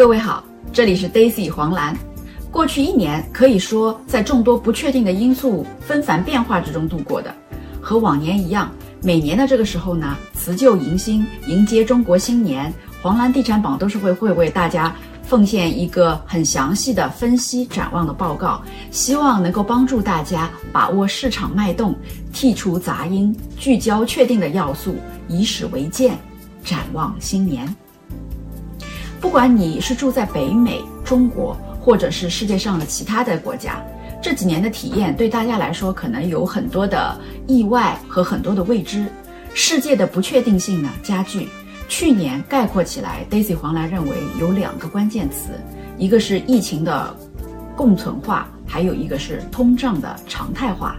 各位好，这里是 Daisy 黄兰。过去一年可以说在众多不确定的因素纷繁变化之中度过的。和往年一样，每年的这个时候呢，辞旧迎新，迎接中国新年，黄兰地产榜都是会会为大家奉献一个很详细的分析展望的报告，希望能够帮助大家把握市场脉动，剔除杂音，聚焦确定的要素，以史为鉴，展望新年。不管你是住在北美、中国，或者是世界上的其他的国家，这几年的体验对大家来说可能有很多的意外和很多的未知，世界的不确定性呢加剧。去年概括起来，Daisy 黄兰认为有两个关键词，一个是疫情的共存化，还有一个是通胀的常态化。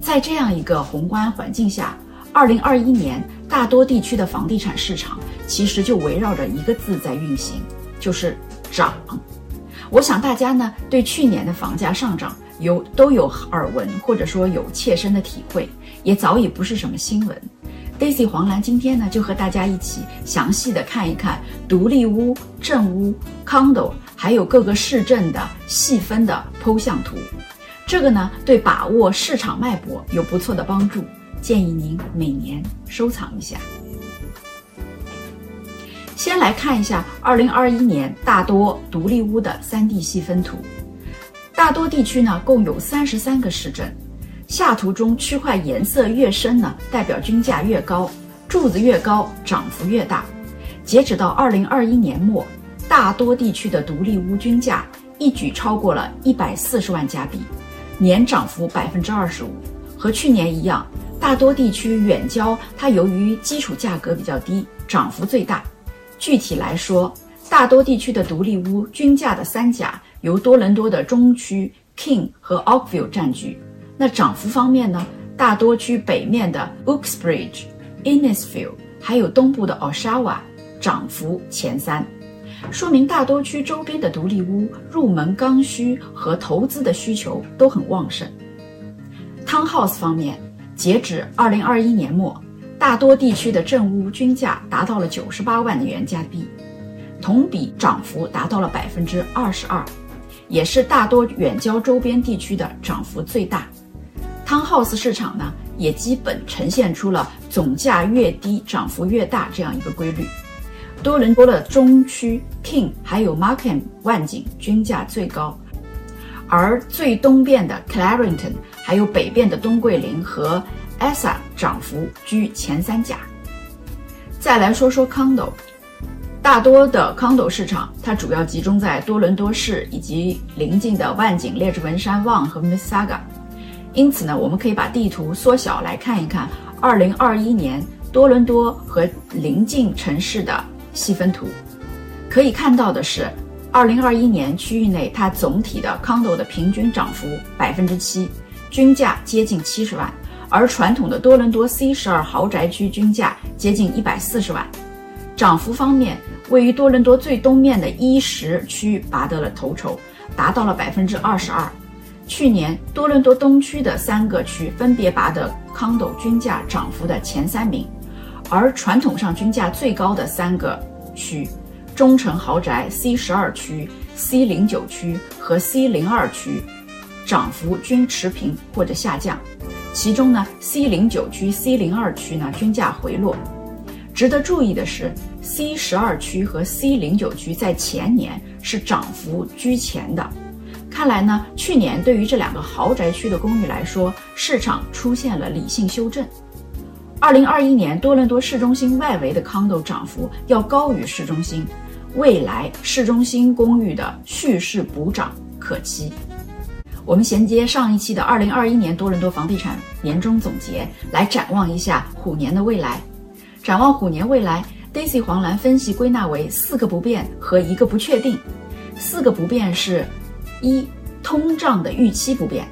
在这样一个宏观环境下，二零二一年大多地区的房地产市场。其实就围绕着一个字在运行，就是涨。我想大家呢对去年的房价上涨有都有耳闻，或者说有切身的体会，也早已不是什么新闻。Daisy 黄兰今天呢就和大家一起详细的看一看独立屋、正屋、condo，还有各个市镇的细分的剖象图。这个呢对把握市场脉搏有不错的帮助，建议您每年收藏一下。先来看一下二零二一年大多独立屋的三 D 细分图。大多地区呢共有三十三个市镇，下图中区块颜色越深呢，代表均价越高，柱子越高，涨幅越大。截止到二零二一年末，大多地区的独立屋均价一举超过了一百四十万加币，年涨幅百分之二十五。和去年一样，大多地区远郊它由于基础价格比较低，涨幅最大。具体来说，大多地区的独立屋均价的三甲由多伦多的中区 King 和 Oakville 占据。那涨幅方面呢？大多区北面的 Uxbridge、Innisfil，还有东部的 Oshawa，涨幅前三，说明大多区周边的独立屋入门刚需和投资的需求都很旺盛。Townhouse 方面，截止二零二一年末。大多地区的正屋均价达到了九十八万元加币，同比涨幅达到了百分之二十二，也是大多远郊周边地区的涨幅最大。Townhouse 市场呢，也基本呈现出了总价越低涨幅越大这样一个规律。多伦多的中区 King 还有 Markham 万景均价最高，而最东边的 Clarington 还有北边的东桂林和 ESA 涨幅居前三甲。再来说说 condo，大多的 condo 市场，它主要集中在多伦多市以及邻近的万景、列治文山、旺和 Mississauga。因此呢，我们可以把地图缩小来看一看2021年多伦多和邻近城市的细分图。可以看到的是，2021年区域内它总体的 condo 的平均涨幅百分之七，均价接近七十万。而传统的多伦多 C 十二豪宅区均价接近一百四十万，涨幅方面，位于多伦多最东面的一十区拔得了头筹，达到了百分之二十二。去年多伦多东区的三个区分别拔得 condo 均价涨幅的前三名，而传统上均价最高的三个区，中城豪宅 C 十二区、C 零九区和 C 零二区，涨幅均持平或者下降。其中呢，C 零九区、C 零二区呢均价回落。值得注意的是，C 十二区和 C 零九区在前年是涨幅居前的。看来呢，去年对于这两个豪宅区的公寓来说，市场出现了理性修正。二零二一年多伦多市中心外围的 condo 涨幅要高于市中心，未来市中心公寓的蓄势补涨可期。我们衔接上一期的二零二一年多伦多房地产年终总结，来展望一下虎年的未来。展望虎年未来，Daisy 黄兰分析归纳为四个不变和一个不确定。四个不变是：一、通胀的预期不变。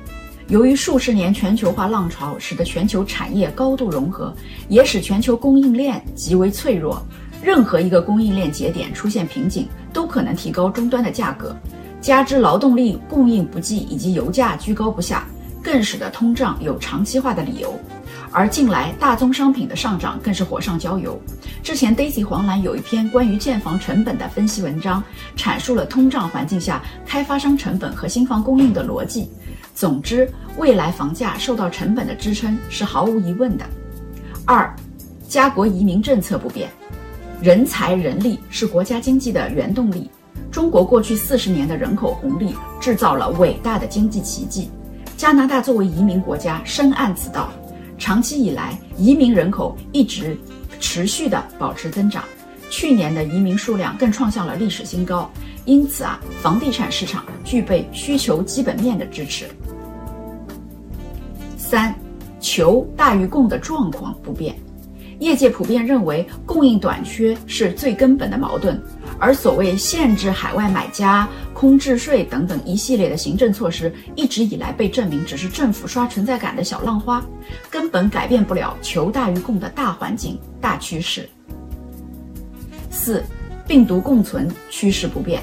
由于数十年全球化浪潮使得全球产业高度融合，也使全球供应链极为脆弱。任何一个供应链节点出现瓶颈，都可能提高终端的价格。加之劳动力供应不济以及油价居高不下，更使得通胀有长期化的理由。而近来大宗商品的上涨更是火上浇油。之前 Daisy 黄兰有一篇关于建房成本的分析文章，阐述了通胀环境下开发商成本和新房供应的逻辑。总之，未来房价受到成本的支撑是毫无疑问的。二，家国移民政策不变，人才人力是国家经济的原动力。中国过去四十年的人口红利制造了伟大的经济奇迹。加拿大作为移民国家，深谙此道。长期以来，移民人口一直持续的保持增长，去年的移民数量更创下了历史新高。因此啊，房地产市场具备需求基本面的支持。三，求大于供的状况不变，业界普遍认为供应短缺是最根本的矛盾，而所谓限制海外买家、空置税等等一系列的行政措施，一直以来被证明只是政府刷存在感的小浪花，根本改变不了求大于供的大环境、大趋势。四，病毒共存趋势不变，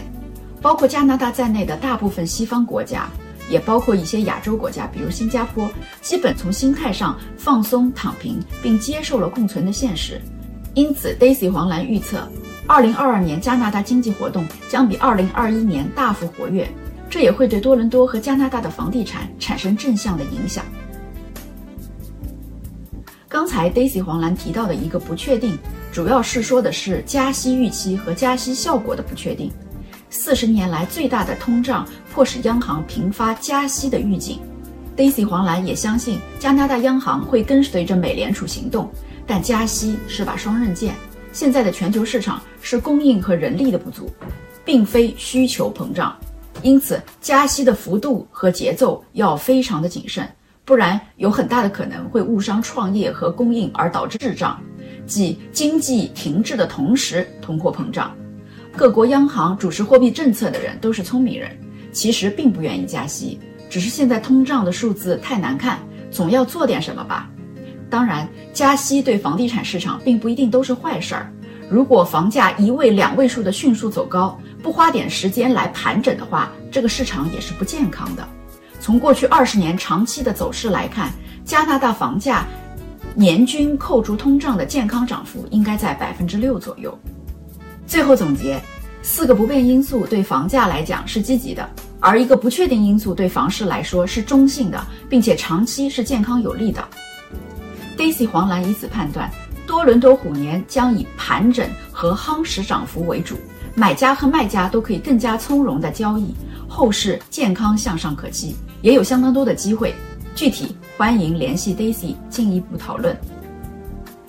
包括加拿大在内的大部分西方国家。也包括一些亚洲国家，比如新加坡，基本从心态上放松、躺平，并接受了共存的现实。因此，Daisy 黄兰预测，二零二二年加拿大经济活动将比二零二一年大幅活跃，这也会对多伦多和加拿大的房地产产生正向的影响。刚才 Daisy 黄兰提到的一个不确定，主要是说的是加息预期和加息效果的不确定。四十年来最大的通胀迫使央行频发加息的预警，Daisy 黄兰也相信加拿大央行会跟随着美联储行动，但加息是把双刃剑。现在的全球市场是供应和人力的不足，并非需求膨胀，因此加息的幅度和节奏要非常的谨慎，不然有很大的可能会误伤创业和供应而导致滞胀，即经济停滞的同时通货膨胀。各国央行主持货币政策的人都是聪明人，其实并不愿意加息，只是现在通胀的数字太难看，总要做点什么吧。当然，加息对房地产市场并不一定都是坏事儿。如果房价一位、两位数的迅速走高，不花点时间来盘整的话，这个市场也是不健康的。从过去二十年长期的走势来看，加拿大房价年均扣除通胀的健康涨幅应该在百分之六左右。最后总结，四个不变因素对房价来讲是积极的，而一个不确定因素对房市来说是中性的，并且长期是健康有利的。Daisy 黄兰以此判断，多伦多虎年将以盘整和夯实涨幅为主，买家和卖家都可以更加从容的交易，后市健康向上可期，也有相当多的机会。具体欢迎联系 Daisy 进一步讨论。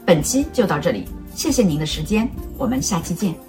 本期就到这里，谢谢您的时间，我们下期见。